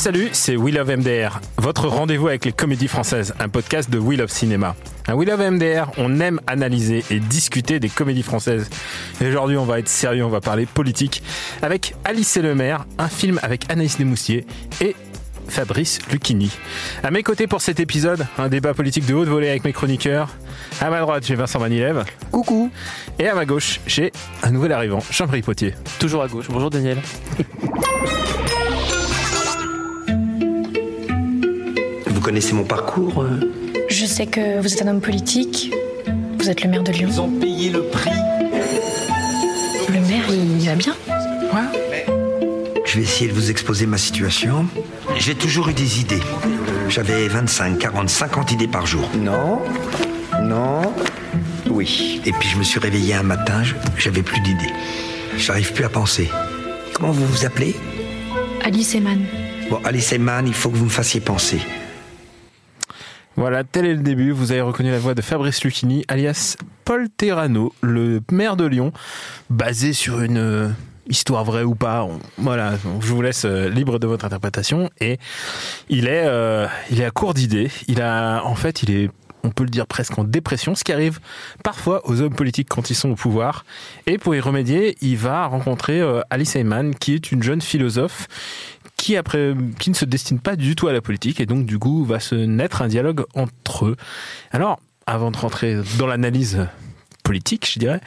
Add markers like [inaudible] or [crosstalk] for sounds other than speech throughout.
Salut, c'est We Love MDR, votre rendez-vous avec les comédies françaises, un podcast de We Love Cinéma. À We Love MDR, on aime analyser et discuter des comédies françaises. Et aujourd'hui, on va être sérieux, on va parler politique avec Alice et le maire, un film avec Anaïs Desmoustiers et Fabrice Lucchini. À mes côtés pour cet épisode, un débat politique de haute volée avec mes chroniqueurs. À ma droite, j'ai Vincent Manilev. Coucou. Et à ma gauche, j'ai un nouvel arrivant, Jean-Marie Potier. Toujours à gauche. Bonjour Daniel. [laughs] Vous connaissez mon parcours euh Je sais que vous êtes un homme politique. Vous êtes le maire de Lyon. Ils ont payé le prix. Le maire, il va bien Je vais essayer de vous exposer ma situation. J'ai toujours eu des idées. J'avais 25, 40, 50 idées par jour. Non, non, oui. Et puis je me suis réveillé un matin, j'avais plus d'idées. J'arrive plus à penser. Comment vous vous appelez? Alice Eman. Bon, Alice Eman, il faut que vous me fassiez penser. Voilà, tel est le début. Vous avez reconnu la voix de Fabrice Lucchini, alias Paul Terrano, le maire de Lyon, basé sur une euh, histoire vraie ou pas. Voilà, je vous laisse euh, libre de votre interprétation. Et il est, euh, il est à court d'idées. Il a, en fait, il est, on peut le dire presque en dépression, ce qui arrive parfois aux hommes politiques quand ils sont au pouvoir. Et pour y remédier, il va rencontrer Alice Eyman, qui est une jeune philosophe qui après qui ne se destine pas du tout à la politique et donc du coup va se naître un dialogue entre eux. Alors, avant de rentrer dans l'analyse politique, je dirais,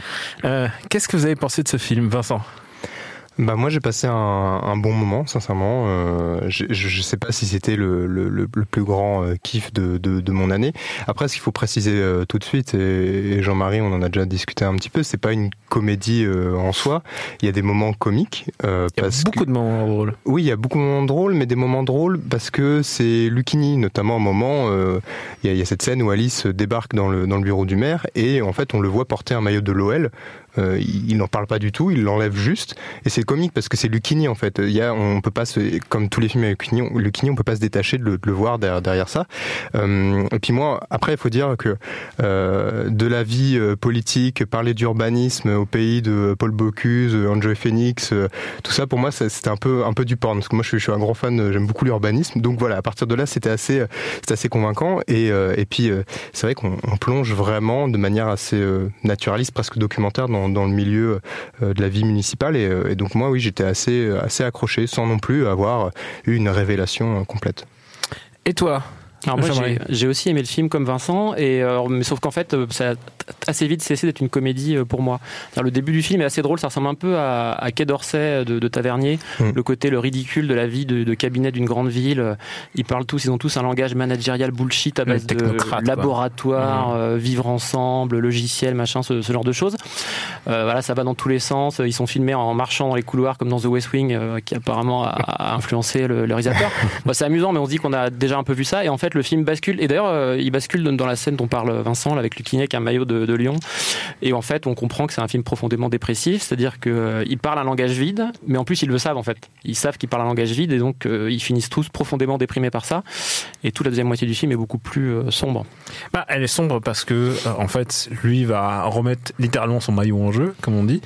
euh, qu'est-ce que vous avez pensé de ce film, Vincent? Bah moi j'ai passé un, un bon moment sincèrement. Euh, je, je sais pas si c'était le, le, le, plus grand euh, kiff de, de, de mon année. Après ce qu'il faut préciser euh, tout de suite et, et Jean-Marie on en a déjà discuté un petit peu, c'est pas une comédie euh, en soi. Il y a des moments comiques euh, Il y a parce beaucoup que de moments drôles. oui il y a beaucoup de moments drôles mais des moments drôles parce que c'est Lucchini notamment un moment euh, il y, a, il y a cette scène où Alice débarque dans le dans le bureau du maire et en fait on le voit porter un maillot de l'OL. Euh, il n'en parle pas du tout, il l'enlève juste et c'est comique parce que c'est Lucchini en fait. Il y a, on peut pas se, comme tous les films avec Lucchini, on, peut pas se détacher de le, voir derrière, ça. Euh, et puis moi, après, il faut dire que euh, de la vie euh, politique, parler d'urbanisme au pays de Paul Bocuse, euh, Enjoy Phoenix, euh, tout ça pour moi, c'était un peu un peu du porn parce que moi, je suis, un grand fan, euh, j'aime beaucoup l'urbanisme. Donc voilà, à partir de là, c'était assez, euh, c'était assez convaincant. Et, euh, et puis, euh, c'est vrai qu'on on plonge vraiment de manière assez euh, naturaliste, presque documentaire, dans, dans le milieu euh, de la vie municipale. Et, euh, et donc moi, oui, j'étais assez, assez accroché, sans non plus avoir eu une révélation euh, complète. Et toi? Alors moi j'ai- aussi aimé le film comme Vincent, et euh, mais sauf qu'en fait euh, ça a assez vite cessé d'être une comédie euh, pour moi. Le début du film est assez drôle, ça ressemble un peu à, à Quai d'Orsay de, de Tavernier, Mm. le côté le ridicule de la vie de, de cabinet d'une grande ville. Ils parlent tous, ils ont tous un langage managérial bullshit à base de laboratoire, euh, vivre ensemble, logiciel, machin, ce, ce genre de choses. Euh, voilà, ça va dans tous les sens. Ils sont filmés en marchant dans les couloirs comme dans The West Wing, qui apparemment a, a influencé le, le réalisateur. [laughs] C'est amusant, mais on se dit qu'on a déjà un peu vu ça. Et en fait, le film bascule. Et d'ailleurs, euh, il bascule dans la scène dont parle Vincent, là, avec Lucchini avec un maillot de, de Lyon. Et en fait, on comprend que c'est un film profondément dépressif, c'est-à-dire qu'il parle un langage vide, mais en plus, ils le savent, en fait. Ils savent qu'il parle un langage vide, et donc, euh, ils finissent tous profondément déprimés par ça. Et toute la deuxième moitié du film est beaucoup plus euh, sombre. bah, Elle est sombre parce que, euh, en fait, lui va remettre littéralement son maillot en jeu, comme on dit,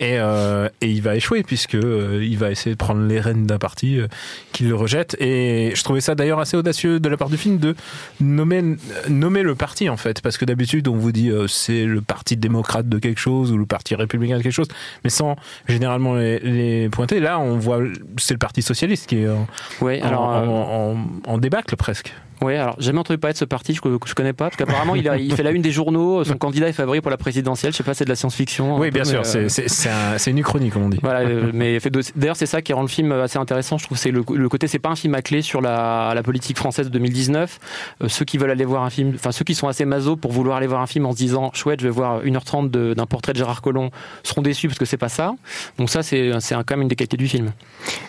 et, euh, et il va échouer puisque euh, il va essayer de prendre les rênes d'un parti euh, qui le rejette. Et je trouvais ça d'ailleurs assez audacieux de la part du film de nommer, nommer le parti en fait, parce que d'habitude on vous dit euh, c'est le parti démocrate de quelque chose ou le parti républicain de quelque chose, mais sans généralement les, les pointer. Là, on voit c'est le parti socialiste qui est en, Ouais, en- alors. euh, en, débâcle presque. Ouais, alors j'ai jamais entendu parler de ce parti, je, je connais pas, parce qu'apparemment il, fait la une des journaux, son [laughs] candidat est favori pour la présidentielle. Je sais pas, c'est de la science-fiction. Oui, peu, bien sûr, euh, c'est- un- une uchronie, comme on dit. Voilà, euh, mais d'ailleurs c'est ça qui rend le film assez intéressant. Je trouve c'est le, le côté c'est pas un film à clé sur la, la politique française de 2019. Euh, ceux qui veulent aller voir un film, enfin ceux qui sont assez maso pour vouloir aller voir un film en se disant chouette, je vais voir 1h30 de- d'un portrait de Gérard Collomb, seront déçus parce que c'est pas ça. Donc ça c'est quand même une des qualités du film.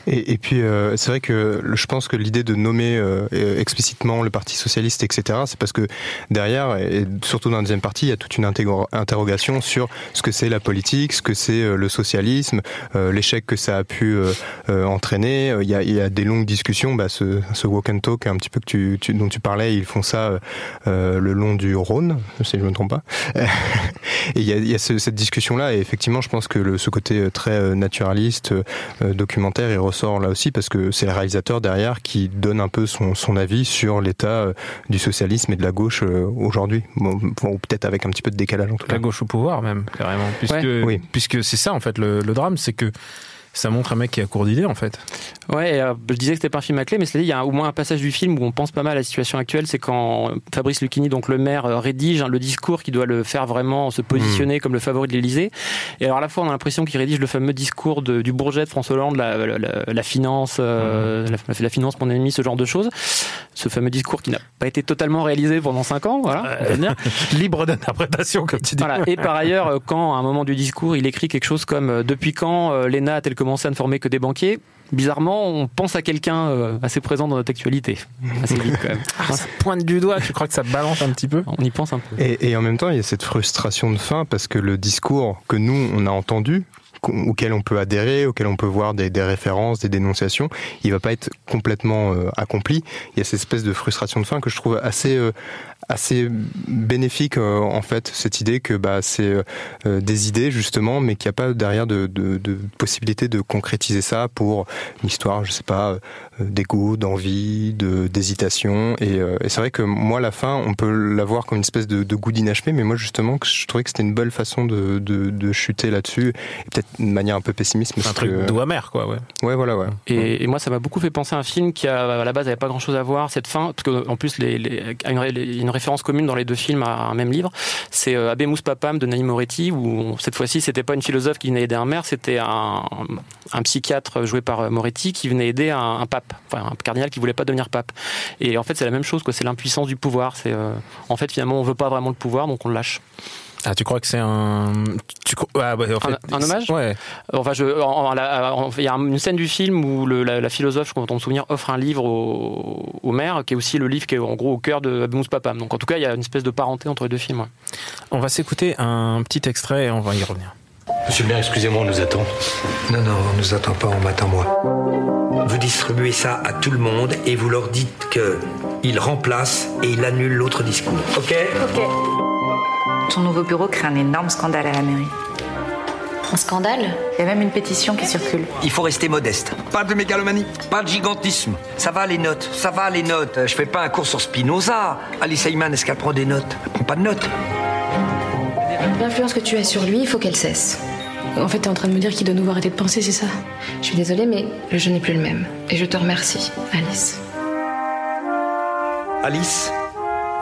Et, puis, euh, c'est vrai que je pense que l'idée de nommer euh, explicitement le Parti socialiste, etc., c'est parce que derrière, et surtout dans la deuxième partie, il y a toute une interrogation sur ce que c'est la politique, ce que c'est le socialisme, l'échec que ça a pu entraîner. Il y, a, des longues discussions. Bah, ce, walk and talk, un petit peu que tu- dont tu parlais, ils font ça euh, euh, le long du Rhône, si je ne me trompe pas. [laughs] Et il y a, y a ce- cette discussion-là, et effectivement, je pense que le, ce côté euh, très euh, naturaliste, euh, documentaire, il ressort là aussi parce que c'est le réalisateur derrière qui donne un peu son, son avis sur l'état du socialisme et de la gauche euh, aujourd'hui. Bon, bon, ou peut-être avec un petit peu de décalage en tout cas. La gauche au pouvoir, même, carrément. Puisque, Oui. puisque c'est ça, en fait, le, le drame, c'est que ça montre un mec qui a court d'idées, en fait. Ouais, euh, je disais que c'était pas un film à clé, mais dit, il y a au moins un passage du film où on pense pas mal à la situation actuelle, c'est quand Fabrice Lucchini, donc le maire, euh, rédige hein, le discours qui doit le faire vraiment se positionner comme le favori de l'Élysée. Et alors à la fois, on a l'impression qu'il rédige le fameux discours de- du Bourget de François Hollande, la, la- la- la finance, euh, la, la finance mon ennemi, ce genre de choses. Ce fameux discours qui n'a pas été totalement réalisé pendant cinq ans, voilà. dire. [laughs] Libre d'interprétation, comme tu dis. Voilà. Et par ailleurs, euh, quand à un moment du discours, il écrit quelque chose comme euh, Depuis quand euh, l'ENA a-t-elle commencé à ne former que des banquiers Bizarrement, on pense à quelqu'un euh, assez présent dans notre actualité. Assez vite, quand même. [laughs] Ah, ça pointe du doigt, tu crois que ça balance un petit peu? On y pense un peu. Et, et en même temps, il y a cette frustration de fin parce que le discours que nous, on a entendu, auquel on peut adhérer, auquel on peut voir des, des références, des dénonciations, il va pas être complètement euh, accompli. Il y a cette espèce de frustration de fin que je trouve assez euh, assez bénéfique euh, en fait cette idée que bah c'est euh, euh, des idées justement mais qu'il n'y a pas derrière de, de, de possibilité de concrétiser ça pour une histoire je sais pas euh, d'ego d'envie de d'hésitation et, et c'est vrai que moi la fin on peut la voir comme une espèce de, de goût d'inachevé mais moi justement je trouvais que c'était une belle façon de, de, de chuter là-dessus peut-être d'une manière un peu pessimiste mais Un truc que- doux amer, quoi, ouais. ouais voilà ouais Et, et moi, ça m'a beaucoup fait penser à un film qui, a, à la base, n'avait pas grand-chose à voir. Cette fin, parce qu'en plus, les, les- a une, ré- il y a une référence commune dans les deux films à un même livre. C'est euh, Abemus Papam de Naïm Moretti, où cette fois-ci, c'était pas une philosophe qui venait aider un maire, c'était un, un psychiatre joué par euh, Moretti qui venait aider un, un pape, enfin un cardinal qui voulait pas devenir pape. Et en fait, c'est la même chose, quoi. C'est l'impuissance du pouvoir. C'est euh, en fait finalement, on veut pas vraiment le pouvoir, donc on le lâche. Ah, tu crois que c'est un. Tu... ah, en fait, un hommage Ouais. Enfin, je, en- en- la- en- il y a une scène du film où le- la, la philosophe, je me souvenir, offre un livre au, au maire, qui est aussi le livre qui est en gros au cœur de Abemus Papam. Donc en tout cas, il y a une espèce de parenté entre les deux films. ouais. On va s'écouter un petit extrait et on va y revenir. Monsieur le maire, excusez-moi, on nous attend. Non, non, on nous attend pas, on m'attend moi. Vous distribuez ça à tout le monde et vous leur dites que il remplace et il annule l'autre discours. Ok Ton nouveau bureau crée un énorme scandale à la mairie. Un scandale Il y a même une pétition qui circule. Il faut rester modeste. Pas de mégalomanie, pas de gigantisme. Ça va les notes, ça va les notes. Je fais pas un cours sur Spinoza. Alice Ayman, est-ce qu'elle prend des notes Elle prend pas de notes. L'influence que tu as sur lui, il faut qu'elle cesse. En fait, t'es en train de me dire qu'il doit nous voir arrêter de penser, c'est ça Je suis désolée, mais le jeu n'est plus le même. Et je te remercie, Alice. Alice,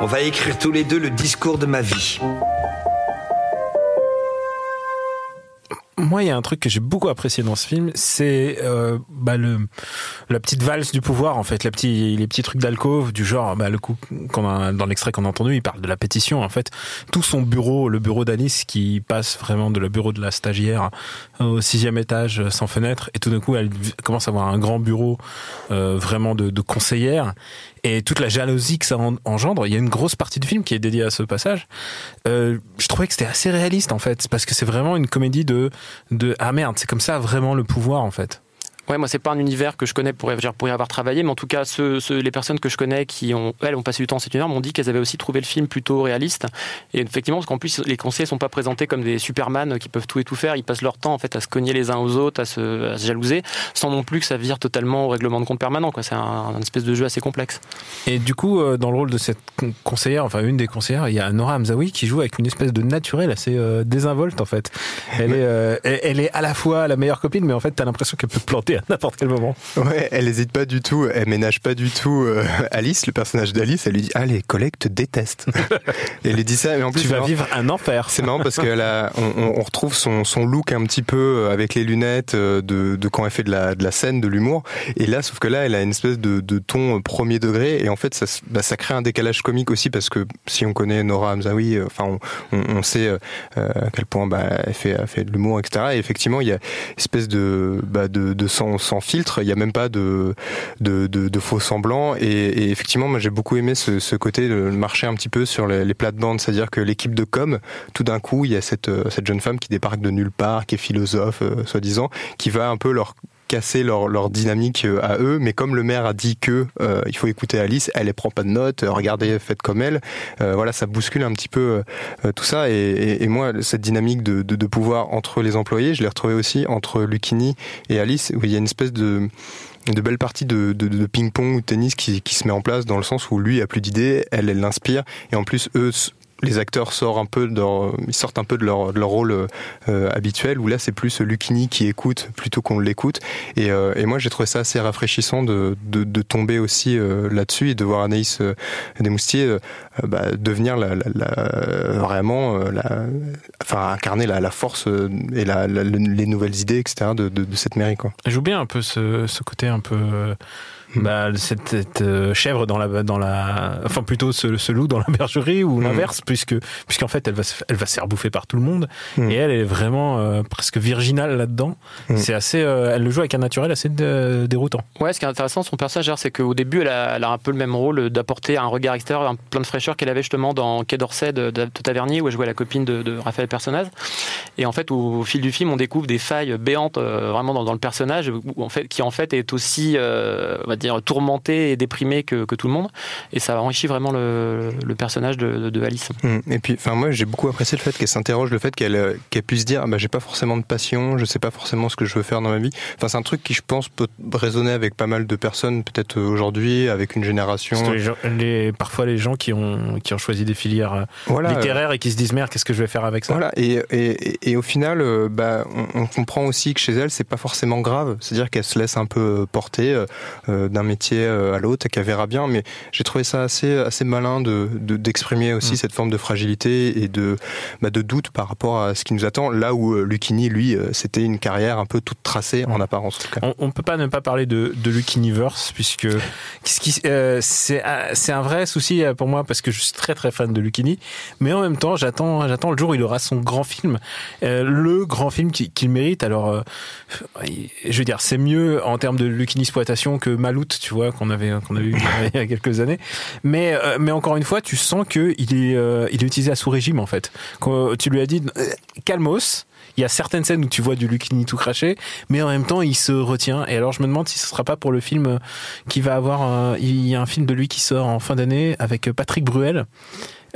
on va écrire tous les deux le discours de ma vie. Moi, il y a un truc que j'ai beaucoup apprécié dans ce film, c'est euh, bah, le la petite valse du pouvoir en fait, les petits trucs d'alcôve du genre, bah, le coup dans l'extrait qu'on a entendu, il parle de la pétition en fait. Tout son bureau, le bureau d'Alice qui passe vraiment de le bureau de la stagiaire au sixième étage sans fenêtre, et tout d'un coup elle commence à avoir un grand bureau euh, vraiment de conseillère et toute la jalousie que ça en- engendre. Il y a une grosse partie du film qui est dédiée à ce passage. Euh, je trouvais que c'était assez réaliste en fait, parce que c'est vraiment une comédie de de ah merde, c'est comme ça vraiment le pouvoir en fait. Ouais, moi, c'est pas un univers que je connais pour, pour y avoir travaillé, mais en tout cas, ceux, ceux- les personnes que je connais qui ont, elles, ont passé du temps dans cet univers m'ont dit qu'elles avaient aussi trouvé le film plutôt réaliste. Et effectivement, parce qu'en plus, les conseillers sont pas présentés comme des Superman qui peuvent tout et tout faire. Ils passent leur temps, en fait, à se cogner les uns aux autres, à se, à se jalouser, sans non plus que ça vire totalement au règlement de compte permanent. C'est un, un espèce de jeu assez complexe. Et du coup, euh, dans le rôle de cette con- conseillère, enfin une des conseillères, il y a Nora Hamzaoui qui joue avec une espèce de naturel assez euh, désinvolte en fait. Elle est, euh, elle, est à la fois la meilleure copine, mais en fait, t'as l'impression qu'elle peut te planter à n'importe quel moment. Ouais, elle hésite pas du tout, elle ménage pas du tout euh, Alice, le personnage d'Alice, elle lui dit Ah, les collègues te détestent. et [laughs] elle lui dit ça, mais en plus. Tu vas vivre un enfer. C'est marrant parce qu'on on, on retrouve son, son look un petit peu euh, avec les lunettes de, de quand elle fait de la, de la scène, de l'humour. Et là, sauf que là, elle a une espèce de, de ton premier degré. Et en fait, ça, bah, ça crée un décalage comique aussi parce que si on connaît Nora Hamzaoui, enfin, on, on, on sait à quel point bah, elle, fait, elle fait de l'humour, etc. Et effectivement, il y a une espèce de, bah, de, de sans, filtre. Il n'y a même pas de, faux semblants. Et, effectivement, moi, j'ai beaucoup aimé ce, côté de marcher un petit peu sur les, plates-bandes. C'est-à-dire que l'équipe de com, tout d'un coup, il y a cette, cette jeune femme qui débarque de nulle part, qui est philosophe, euh, soi-disant, qui va un peu leur casser leur, leur dynamique euh, à eux, mais comme le maire a dit que euh, il faut écouter Alice, elle ne prend pas de notes, euh, regardez, faites comme elle, voilà, ça bouscule un petit peu tout ça. Et, moi, cette dynamique de, de, pouvoir entre les employés, je l'ai retrouvée aussi entre Lucini et Alice, où il y a une espèce de de belles de, de ping-pong ou de tennis qui, qui se met en place dans le sens où lui a plus d'idées, elle, elle l'inspire, et en plus eux les acteurs sortent un peu de leur, ils sortent un peu de leur, de leur rôle euh, habituel où là c'est plus Lucini qui écoute plutôt qu'on l'écoute et, euh, et, moi j'ai trouvé ça assez rafraîchissant de, de, tomber aussi euh, là-dessus et de voir Anaïs euh, Desmoustiers euh, bah, devenir vraiment la, enfin incarner la, force et les nouvelles idées etc de, de, cette mairie. Joue bien un peu ce côté un peu [laughs] bah, cette, cette euh, chèvre dans la, dans la, enfin plutôt ce, ce loup dans la bergerie ou l'inverse, mmh. puisque puisqu'en fait elle va se, elle va se faire bouffer par tout le monde mmh. et elle est vraiment euh, presque virginale là-dedans. Mmh. C'est assez, euh, elle le joue avec un naturel assez déroutant. Ouais, ce qui est intéressant de son personnage, c'est qu'au début elle a, elle a, un peu le même rôle d'apporter un regard extérieur, un plein de fraîcheur qu'elle avait justement dans Quai d'Orsay de, de, de, Tavernier où elle jouait la copine de, de Raphaël Personnaz. Et en fait, au, au, fil du film, on découvre des failles béantes vraiment dans, dans le personnage, où, en fait, qui en fait est aussi, on va dire, tourmenté et déprimé que, que, tout le monde. Et ça enrichit vraiment le, le personnage de, de, Alice. Et puis, enfin, moi, j'ai beaucoup apprécié le fait qu'elle s'interroge, le fait qu'elle qu puisse dire, bah, j'ai pas forcément de passion, je sais pas forcément ce que je veux faire dans ma vie. Enfin, c'est un truc qui, je pense, peut résonner avec pas mal de personnes, peut-être aujourd'hui, avec une génération. Les gens, les, parfois, les gens qui ont, qui ont choisi des filières voilà, littéraires et qui se disent, merde, qu'est-ce que je vais faire avec ça? Voilà. Et, et, et au final, bah, on, on comprend aussi que chez elle, c'est pas forcément grave. C'est-à-dire qu'elle se laisse un peu porter euh, d'un métier à l'autre et qu'elle verra bien. Mais j'ai trouvé ça assez, assez malin de, d'exprimer aussi mmh. cette forme de fragilité et de, bah, de doute par rapport à ce qui nous attend. Là où euh, Lucchini, lui, euh, c'était une carrière un peu toute tracée en apparence. En on, ne peut pas ne pas parler de, de Lucchiniverse puisque euh, c'est, un vrai souci pour moi parce que je suis très très fan de Lucchini. Mais en même temps, j'attends, j'attends le jour où il aura son grand film, euh, le grand film qu'il, mérite. Alors, euh, je veux dire, c'est mieux en termes de Lucchini exploitation que Tu vois qu'on avait qu'on avait eu il y a quelques années. Mais euh, mais encore une fois, tu sens que il est euh, il est utilisé à sous régime en fait. Quand tu lui as dit euh, calmos. Il y a certaines scènes où tu vois du Lucini tout craché, mais en même temps il se retient. Et alors je me demande si ce sera pas pour le film qui va avoir. Il y a un film de lui qui sort en fin d'année avec Patrick Bruel.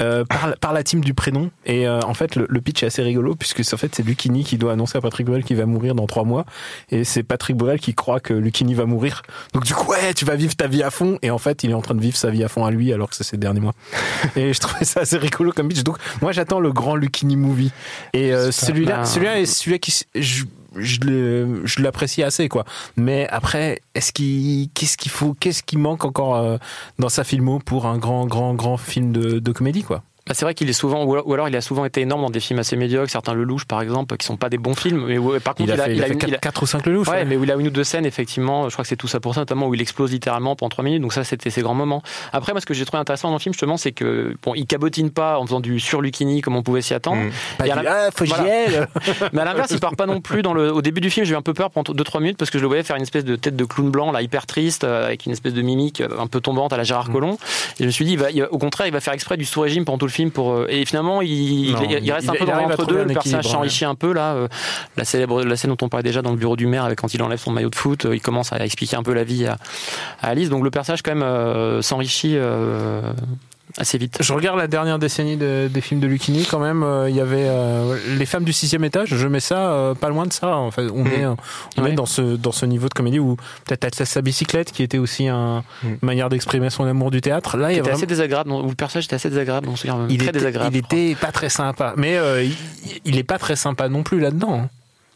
Euh, par, par, la team du prénom. Et euh, en fait, le, le, pitch est assez rigolo puisque en fait c'est Lucini qui doit annoncer à Patrick Bruel qu'il va mourir dans trois mois, et c'est Patrick Bruel qui croit que Lucini va mourir. Donc du coup, ouais, tu vas vivre ta vie à fond, et en fait, il est en train de vivre sa vie à fond à lui alors que c'est ses derniers mois. [laughs] et je trouvais ça assez rigolo comme pitch. Donc moi, j'attends le grand Lucini movie. Et euh, celui-là, celui-là est celui qui je, je l'apprécie assez quoi. Mais après est-ce qu'il qu'est-ce qu'il faut qu'est-ce qui manque encore euh, dans sa filmo pour un grand grand grand film de, de comédie quoi? Bah c'est vrai qu'il est souvent, ou alors il a souvent été énorme dans des films assez médiocres, certains Lelouch par exemple, qui sont pas des bons films. Mais où, par contre, il a, il a, fait, il a, il a 4 ou 5 Lelouch. Ouais, ouais, mais où il a une ou deux scènes, effectivement, je crois que c'est tout ça pour ça, notamment où il explose littéralement pendant 3 minutes. Donc ça, c'était ses grands moments. Après, moi, ce que j'ai trouvé intéressant dans le film, justement, c'est que, bon, il cabotine pas en faisant du sur Lucini comme on pouvait s'y attendre. Mmh. Pas du, ah, faut voilà. [laughs] mais à l'inverse, il part pas non plus dans le, au début du film, j'ai eu un peu peur pendant 2-3 minutes parce que je le voyais faire une espèce de tête de clown blanc, là, hyper triste, avec une espèce de mimique un peu tombante à la Gérard Collomb. Et je me suis dit, va, au contraire, il va faire exprès du sous-régime pendant tout le film pour, et finalement, il, non, il, il reste il, un peu dans l'entre-deux. Le personnage s'enrichit un peu là. Euh, la célèbre, la scène dont on parlait déjà dans le bureau du maire, avec quand il enlève son maillot de foot, euh, il commence à expliquer un peu la vie à, à Alice. Donc le personnage quand même euh, s'enrichit assez vite. Je regarde la dernière décennie de, des films de Lucchini quand même. Euh, il y avait euh, Les femmes du sixième étage. Je mets ça euh, pas loin de ça. En fait, on mmh. est, on ouais. est dans ce dans ce niveau de comédie où peut-être sa bicyclette qui était aussi un, mmh. une manière d'exprimer son amour du théâtre. Là, il était vraiment... assez désagréable. Où le personnage était assez désagréable. On se il très était, désagréable. Il était pas très sympa. Mais il, il est pas très sympa non plus là-dedans.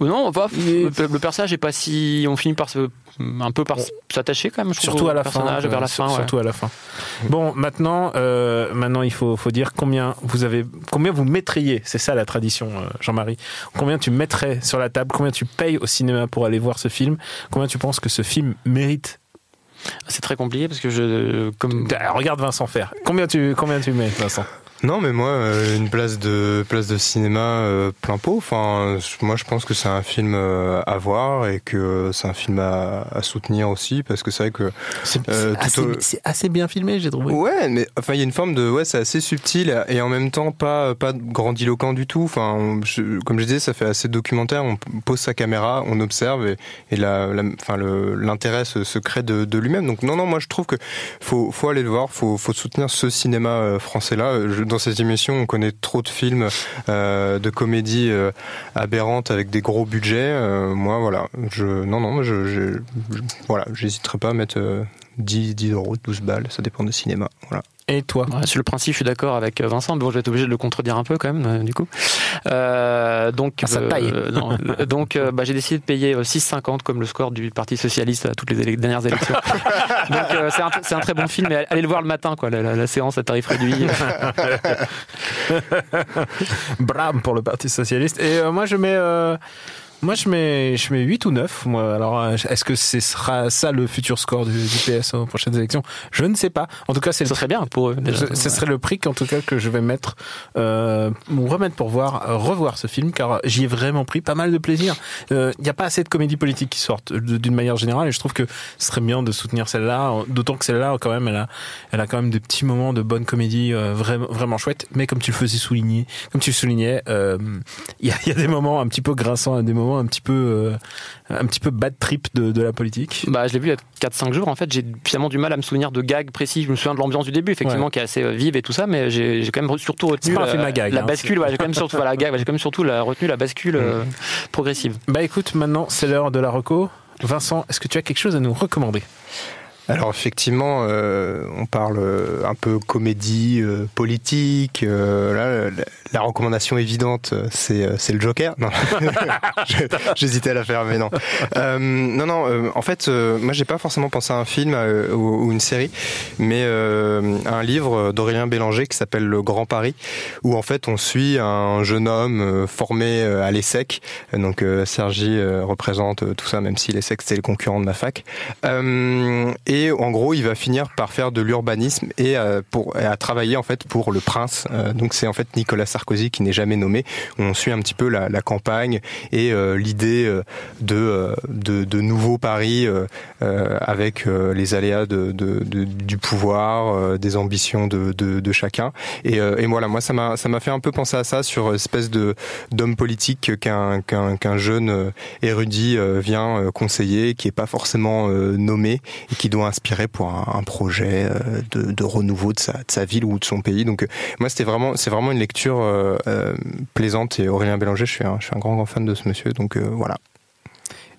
Non, le, le personnage est pas si. On finit par se, un peu par s'attacher quand même, je Surtout à la fin. personnage vers la euh, fin. ouais. Surtout à la fin. Bon, maintenant, euh, maintenant, il faut, faut dire combien vous avez, combien vous mettriez. C'est ça la tradition, euh, Jean-Marie. Combien tu mettrais sur la table Combien tu payes au cinéma pour aller voir ce film Combien tu penses que ce film mérite? C'est très compliqué parce que je. Comme... Regarde Vincent faire. Combien tu, combien tu mets, Vincent? Non, mais moi, euh, une place de place de cinéma euh, plein pot. Enfin, moi, je pense que c'est un film euh, à voir et que c'est un film à, à soutenir aussi parce que c'est vrai que C'est Euh, assez, au- assez bien filmé, j'ai trouvé. Ouais, mais enfin, il y a une forme de ouais, c'est assez subtil et en même temps pas pas grandiloquent du tout. Enfin, on- je- comme je disais, ça fait assez documentaire. On pose sa caméra, on observe et, et la, la- enfin l'intérêt se, se crée de, de lui-même. Donc non, non, moi je trouve que faut faut aller le voir, faut faut soutenir ce cinéma français là. Dans cette émission, on connaît trop de films euh, de comédie euh, aberrantes avec des gros budgets. Euh, moi, voilà, je non non, voilà, j'hésiterai pas à mettre euh, 10, 10 euros, 12 balles, ça dépend des cinémas. Voilà. Et toi Ouais, sur le principe, je suis d'accord avec Vincent. mais Bon, je vais être obligé de le contredire un peu quand même, euh, du coup. Euh, donc, Ah, ça taille. non, euh, [laughs] donc, euh, bah, j'ai décidé de payer euh, 6,50 comme le score du Parti socialiste à toutes les dernières élections. [laughs] donc, euh, c'est un, c'est un très bon film. Mais allez le voir le matin, quoi. La, la- la séance à tarif réduit. [laughs] Bram pour le Parti Socialiste. Et euh, moi, je mets. Euh, moi, je mets, je mets 8 ou 9. Moi. Alors, euh, est-ce que ce sera ça le futur score du, du PS aux prochaines élections? Je ne sais pas. En tout cas, c'est Ce serait bien pour eux. déjà. Je- ce serait le prix qu'en tout cas que je vais mettre euh, remettre pour voir euh, revoir ce film car j'y ai vraiment pris pas mal de plaisir. Euh, Il n'y a pas assez de comédies politiques qui sortent d'une manière générale et je trouve que ce serait bien de soutenir celle-là. D'autant que celle-là quand même elle a elle a quand même des petits moments de bonne comédie euh, vraiment vraiment chouettes. Mais comme tu le faisais souligner, comme tu le soulignais, euh, il y, a, il y a des moments un petit peu grinçants, des moments un petit peu euh, un petit peu bad trip de, de la politique. Bah, je l'ai vu il y a 4-5 jours. En fait, j'ai finalement du mal à me souvenir de gags précis. Je me souviens de l'ambiance du début, effectivement, qui est assez euh, vive et tout ça, mais j'ai j'ai quand même surtout retenu la, gag, la hein, bascule. ouais, j'ai quand même surtout, voilà, [laughs] gag, j'ai quand même surtout la, retenu la bascule euh, progressive. Bah écoute, maintenant c'est l'heure de la reco. Vincent, est-ce que tu as quelque chose à nous recommander? Alors effectivement, euh, on parle euh, un peu comédie euh, politique. la, recommandation évidente, c'est le Joker. Non, [laughs] j'hésitais à la faire, mais non. Non, non. en fait, moi, j'ai pas forcément pensé à un film ou, une série, mais un livre d'Aurélien Bélanger qui s'appelle Le Grand Paris, où en fait on suit un jeune homme formé à l'ESSEC. Donc Sergi représente tout ça, même si l'ESSEC c'était le concurrent de ma fac. Euh, en gros, il va finir par faire de l'urbanisme et euh, à travailler en fait pour le prince. Euh, donc c'est en fait Nicolas Sarkozy qui n'est jamais nommé. On suit un petit peu la, campagne et euh, l'idée de, nouveau Paris avec les aléas du pouvoir, des ambitions de, chacun. Et, voilà, moi ça m'a ça m'a fait un peu penser à ça sur espèce d'homme politique qu'un qu'un jeune érudit vient conseiller, qui est pas forcément nommé et qui doit inspirer pour un, projet euh, de, renouveau de sa, ville ou de son pays. Donc euh, moi c'était vraiment c'est vraiment une lecture euh, plaisante et Aurélien Bélanger, je suis un, je suis un grand grand fan de ce monsieur. Donc voilà.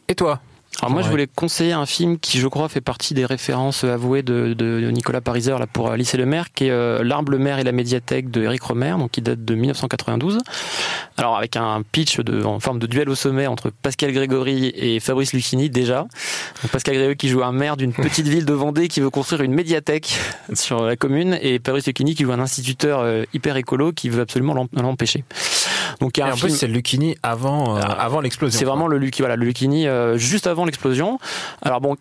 Et toi? Alors moi, je voulais conseiller un film qui, je crois, fait partie des références avouées de, de Nicolas Pariser là, pour Alice et le maire, qui est euh, L'arbre, le maire et la médiathèque de Eric Romer, donc qui date de 1992. Alors avec un pitch de, en forme de duel au sommet entre Pascal Grégory et Fabrice Lucchini déjà. Donc Pascal Grégory qui joue un maire d'une petite ville de Vendée qui veut construire une médiathèque [laughs] sur la commune et Fabrice Lucchini qui joue un instituteur euh, hyper écolo qui veut absolument l'em- l'empêcher. Donc il y a Et un en film- plus, c'est Lucchini avant, euh, Ah, avant l'explosion. c'est vraiment le Lucky, voilà, le Lucchini euh, juste avant l'explosion. Alors bon,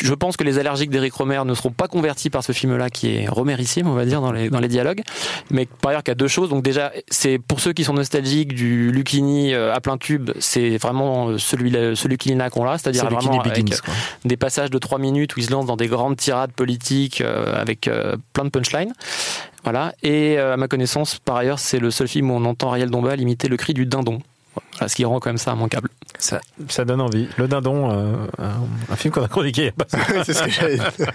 je pense que les allergiques d'Éric Romer ne seront pas convertis par ce film-là qui est romérissime, on va dire, dans les, dans les dialogues. Mais par ailleurs, qu'il y a deux choses. Donc déjà, c'est pour ceux qui sont nostalgiques du Lucchini euh, à plein tube, c'est vraiment euh, celui, ce Lucchini-là qu'on a, c'est-à-dire vraiment avec Begins. quoi. des passages de trois minutes où il se lance dans des grandes tirades politiques euh, avec euh, plein de punchlines. Voilà. Et euh, à ma connaissance, par ailleurs, c'est le seul film où on entend Ariel Dombal imiter le cri du dindon. Voilà, ce qui rend quand même ça immanquable. Ça, ça donne envie. Le Dindon, euh, un, un film qu'on a chroniqué [laughs] c'est ce que.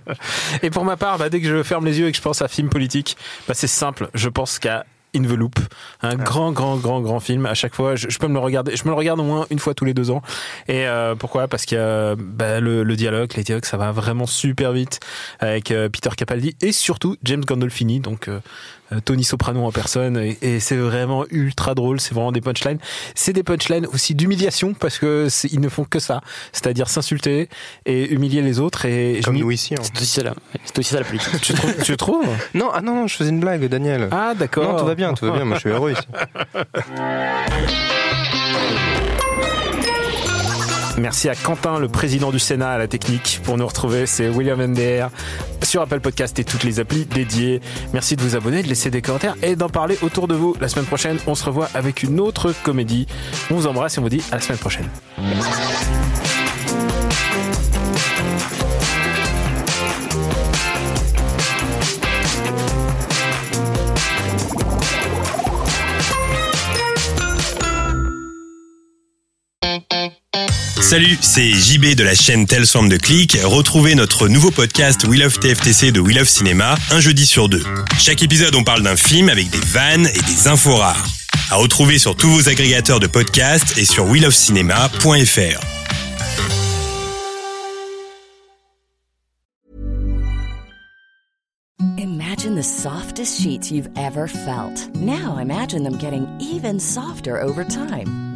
[laughs] Et pour ma part, bah, dès que je ferme les yeux et que je pense à film politique, bah, c'est simple. Je pense qu'à In the Loop, un grand, grand, grand, grand film. À chaque fois, je, je peux me le regarder. Je me le regarde au moins une fois tous les deux ans. Et euh, pourquoi? Parce qu'il y a bah, le, le dialogue, les dialogues, ça va vraiment super vite avec euh, Peter Capaldi et surtout James Gandolfini. Donc, Tony Soprano en personne, et, et c'est vraiment ultra drôle. C'est vraiment des punchlines. C'est des punchlines aussi d'humiliation parce que c'est- ils ne font que ça, c'est-à-dire s'insulter et humilier les autres. Et je Comme nous ici. hein. C'est aussi ça la, c'est aussi ça la politique. tu, trouves, tu trouves? Non, ah non, non, je faisais une blague, Daniel. Ah d'accord. non, tout va bien, tout va bien. Moi, je suis heureux ici. [laughs] Merci à Quentin, le président du Sénat à la technique. Pour nous retrouver, c'est William MDR sur Apple Podcast et toutes les applis dédiées. Merci de vous abonner, de laisser des commentaires et d'en parler autour de vous. La semaine prochaine, on se revoit avec une autre comédie. On vous embrasse et on vous dit à la semaine prochaine. Salut, c'est JB de la chaîne Telle Somme de Click. Retrouvez notre nouveau podcast We Love TFTC de We Love Cinéma un jeudi sur deux. Chaque épisode, on parle d'un film avec des vannes et des infos rares. À retrouver sur tous vos agrégateurs de podcasts et sur WeLoveCinema.fr. Imagine the softest sheets you've ever felt. Now imagine them getting even softer over time.